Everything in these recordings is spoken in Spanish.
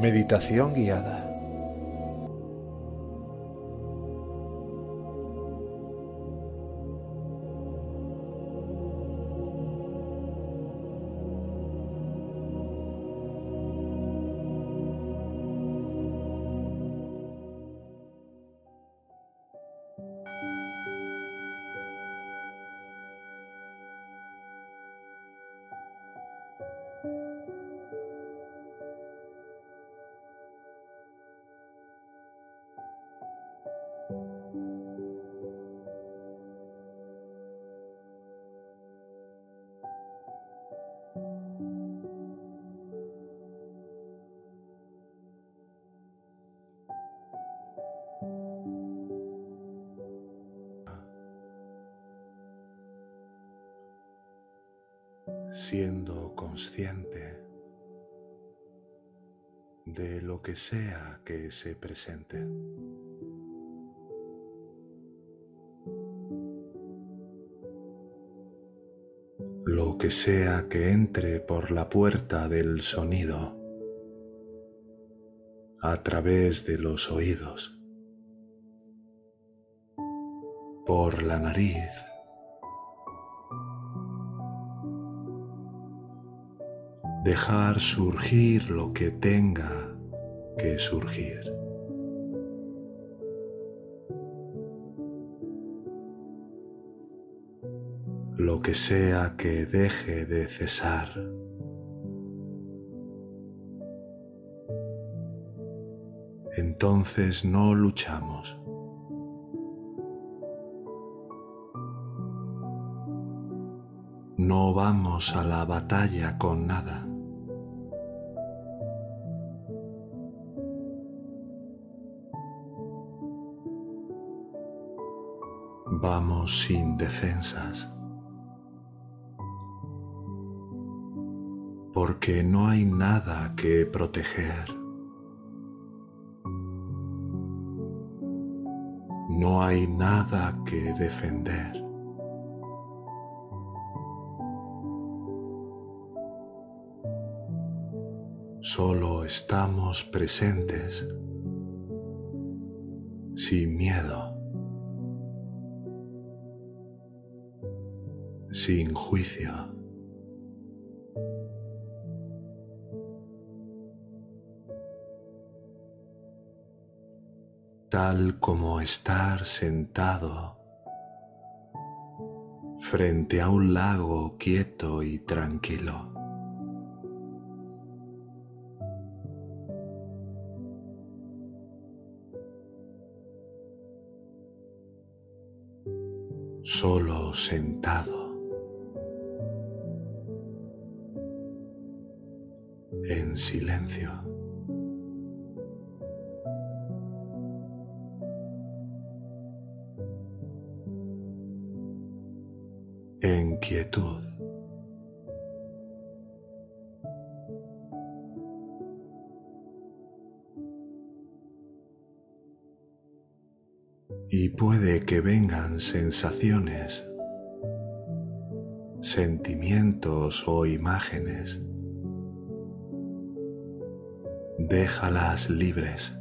Meditación guiada. Siendo consciente de lo que sea que se presente. Lo que sea que entre por la puerta del sonido a través de los oídos, por la nariz, dejar surgir lo que tenga que surgir. Lo que sea que deje de cesar. Entonces no luchamos. No vamos a la batalla con nada. Vamos sin defensas. Porque no hay nada que proteger. No hay nada que defender. Solo estamos presentes sin miedo. Sin juicio. Tal como estar sentado frente a un lago quieto y tranquilo. Solo sentado. En silencio. En quietud. Y puede que vengan sensaciones, sentimientos o imágenes déjalas libres.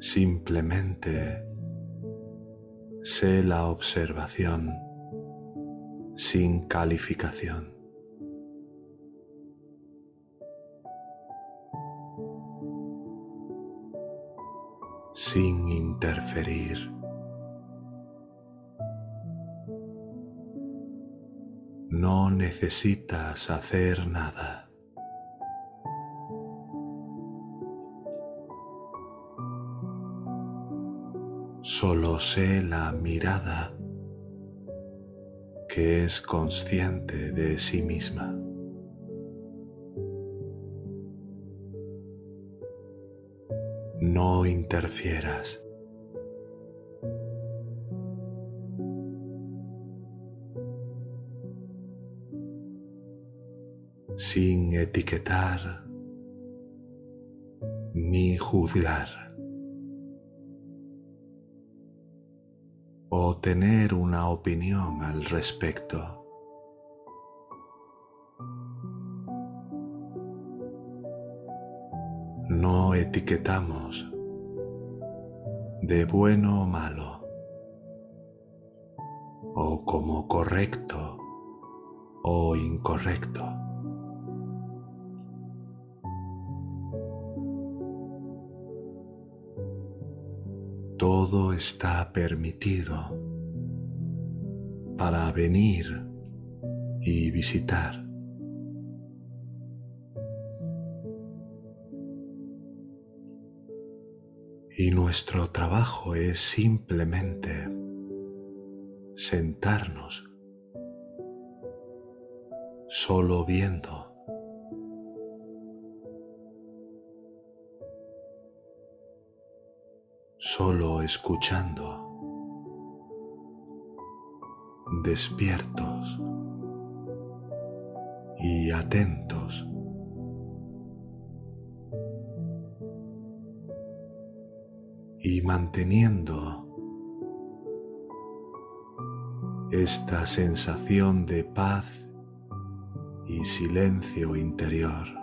Simplemente sé la observación sin calificación. sin interferir. No necesitas hacer nada. Solo sé la mirada que es consciente de sí misma. No interfieras. Sin etiquetar ni juzgar. o tener una opinión al respecto. No etiquetamos de bueno o malo o como correcto o incorrecto. Todo está permitido para venir y visitar. Y nuestro trabajo es simplemente sentarnos solo viendo. Solo escuchando. Despiertos y atentos. Y manteniendo esta sensación de paz y silencio interior.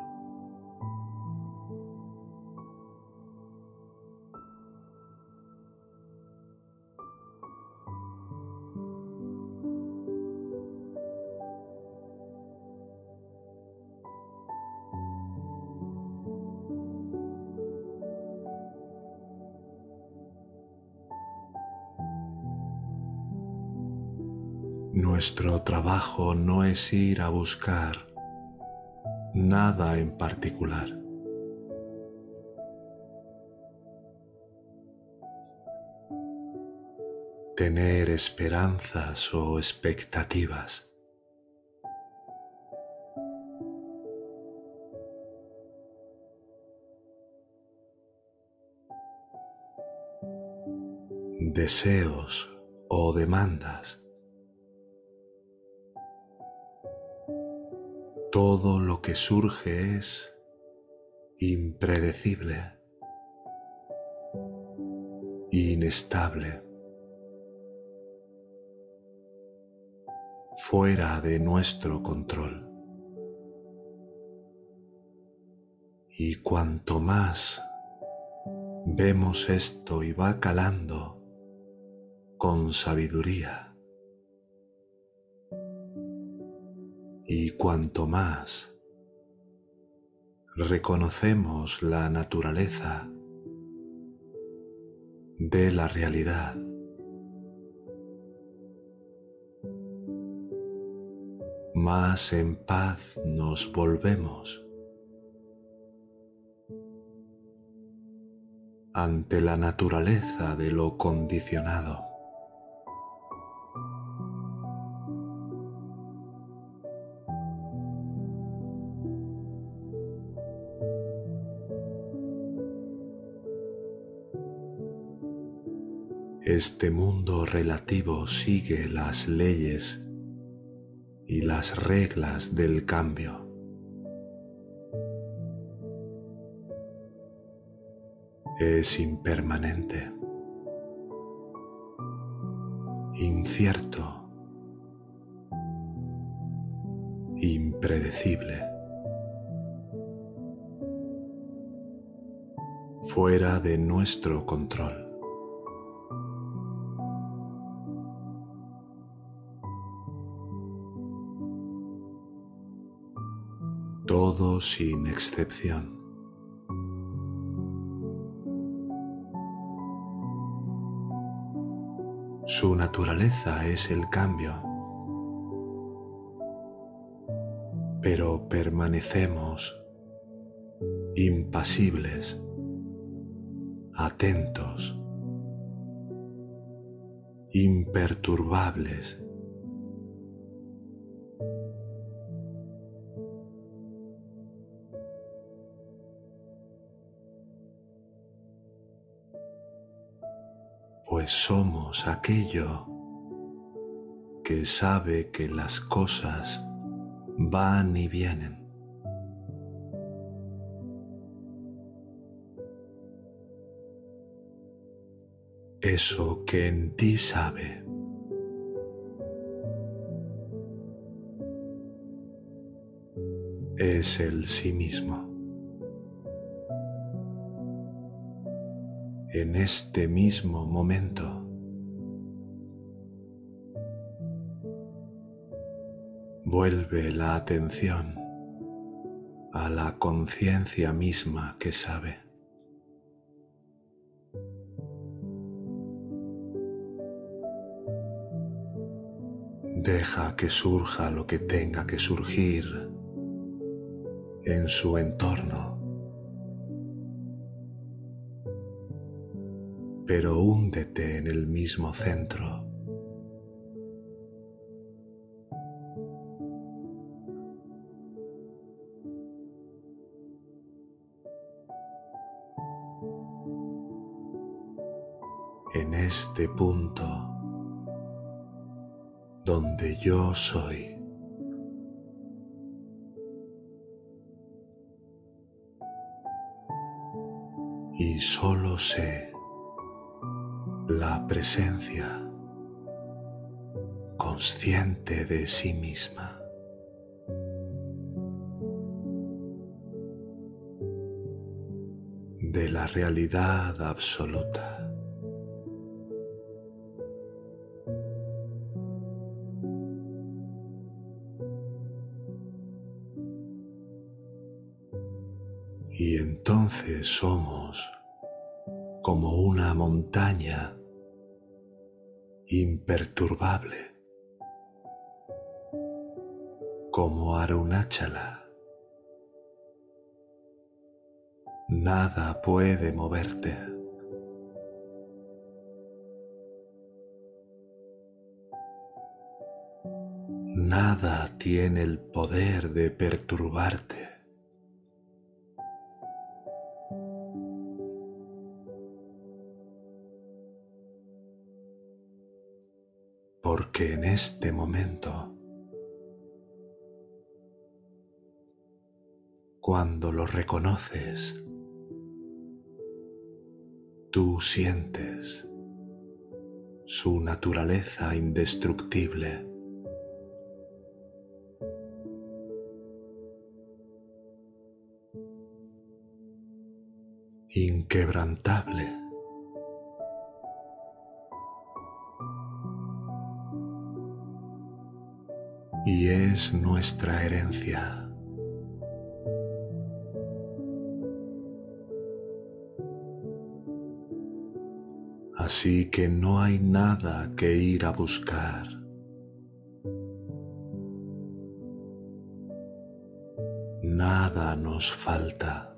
Nuestro trabajo no es ir a buscar nada en particular. Tener esperanzas o expectativas. Deseos o demandas. Todo lo que surge es impredecible, inestable, fuera de nuestro control. Y cuanto más vemos esto y va calando con sabiduría, cuanto más reconocemos la naturaleza de la realidad, más en paz nos volvemos ante la naturaleza de lo condicionado. Este mundo relativo sigue las leyes y las reglas del cambio. Es impermanente, incierto, impredecible, fuera de nuestro control. Sin excepción. Su naturaleza es el cambio, pero permanecemos impasibles, atentos, imperturbables Pues somos aquello que sabe que las cosas van y vienen. Eso que en ti sabe. Es el sí mismo. En este mismo momento, vuelve la atención a la conciencia misma que sabe. Deja que surja lo que tenga que surgir en su entorno, pero húndete en el mismo centro. en este punto donde yo soy. Y solo sé la presencia consciente de sí misma. de la realidad absoluta. Y entonces somos como una montaña imperturbable, como Arunachala. Nada puede moverte. Nada tiene el poder de perturbarte. Este momento, cuando lo reconoces, tú sientes su naturaleza indestructible. inquebrantable. Y es nuestra herencia. Así que no hay nada que ir a buscar. Nada nos falta.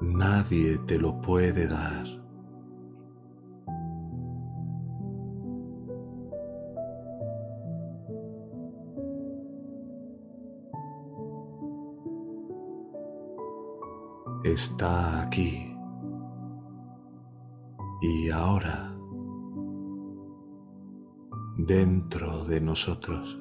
Nadie te lo puede dar. Está aquí y ahora dentro de nosotros.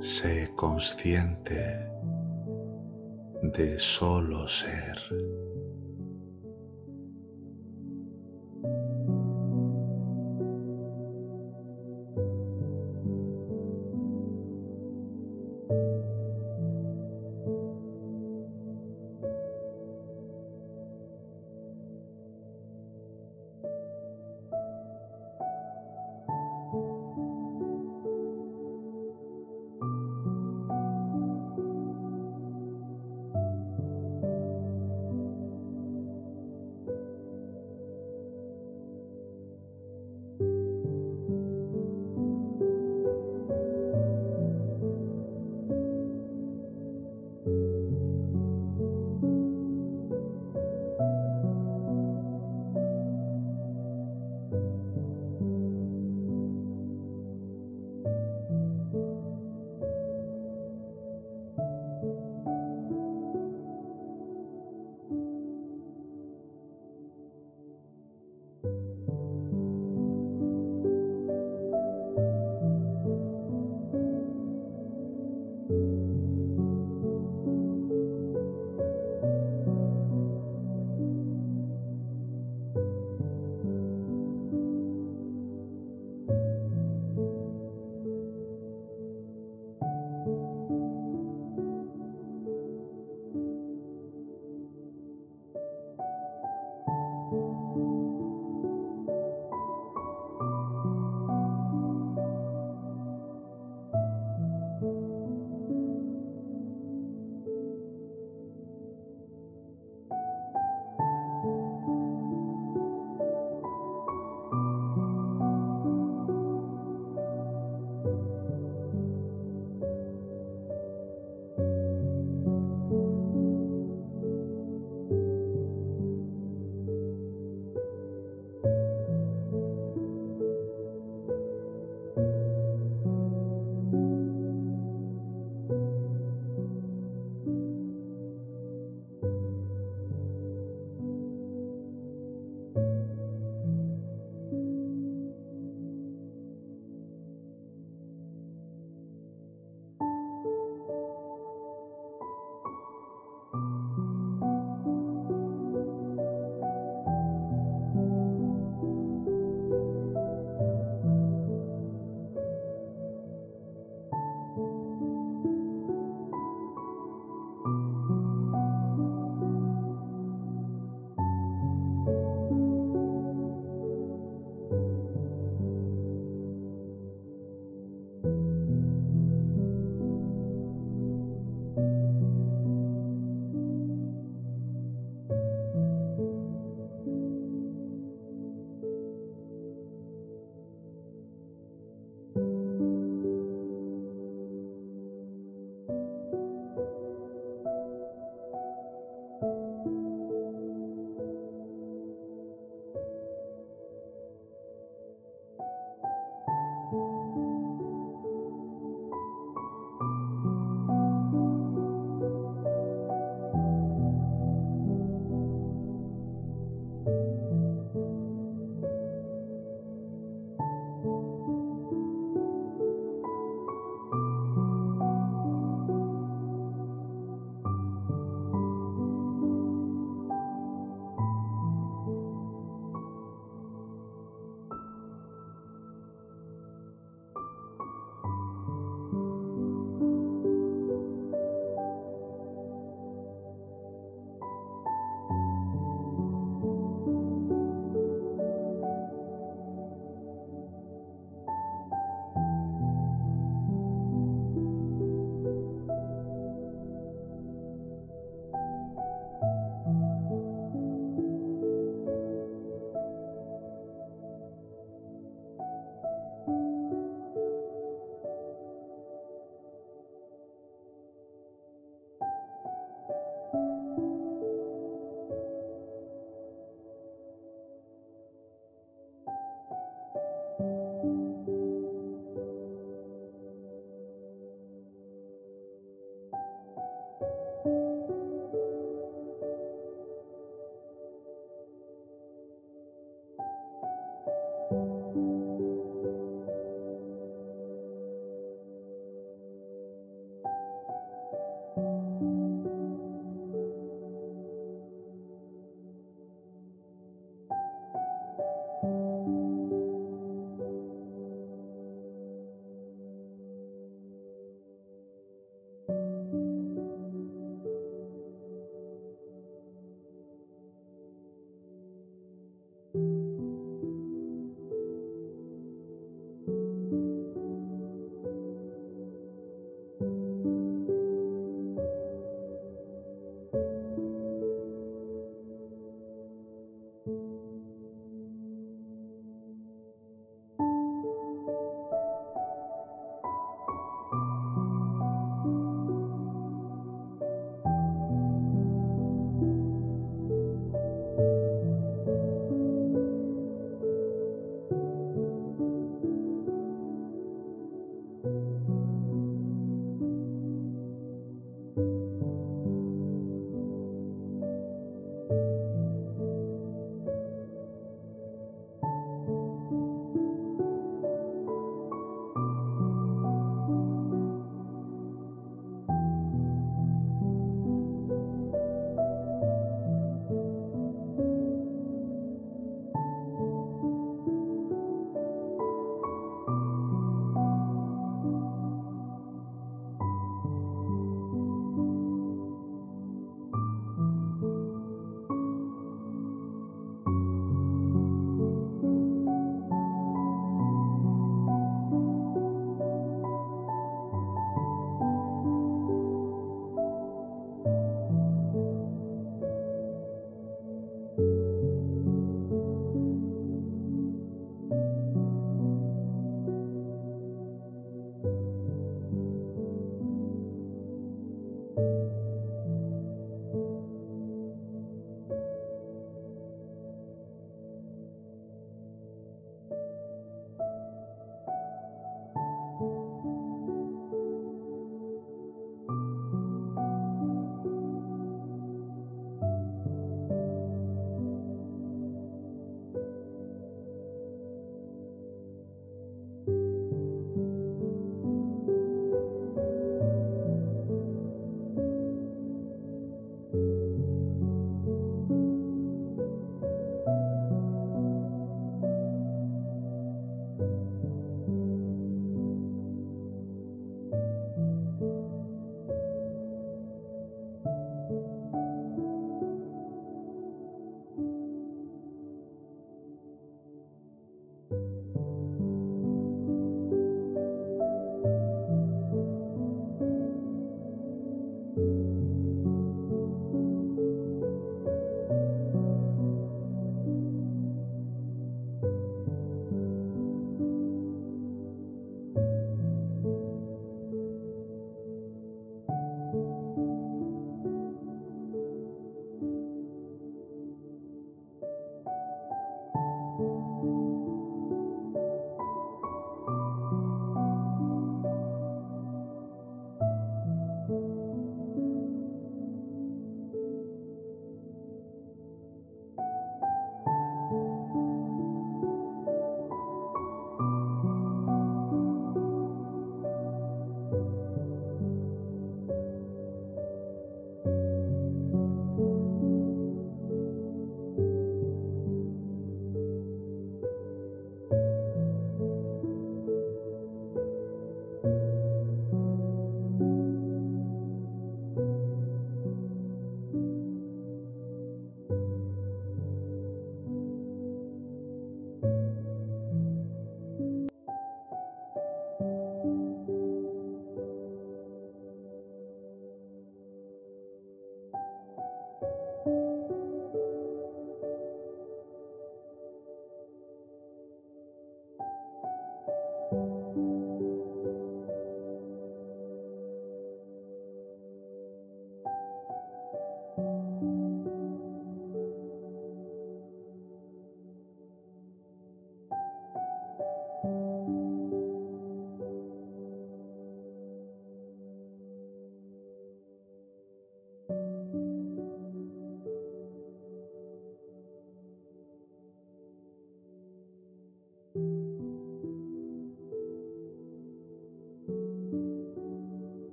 Sé consciente de solo ser.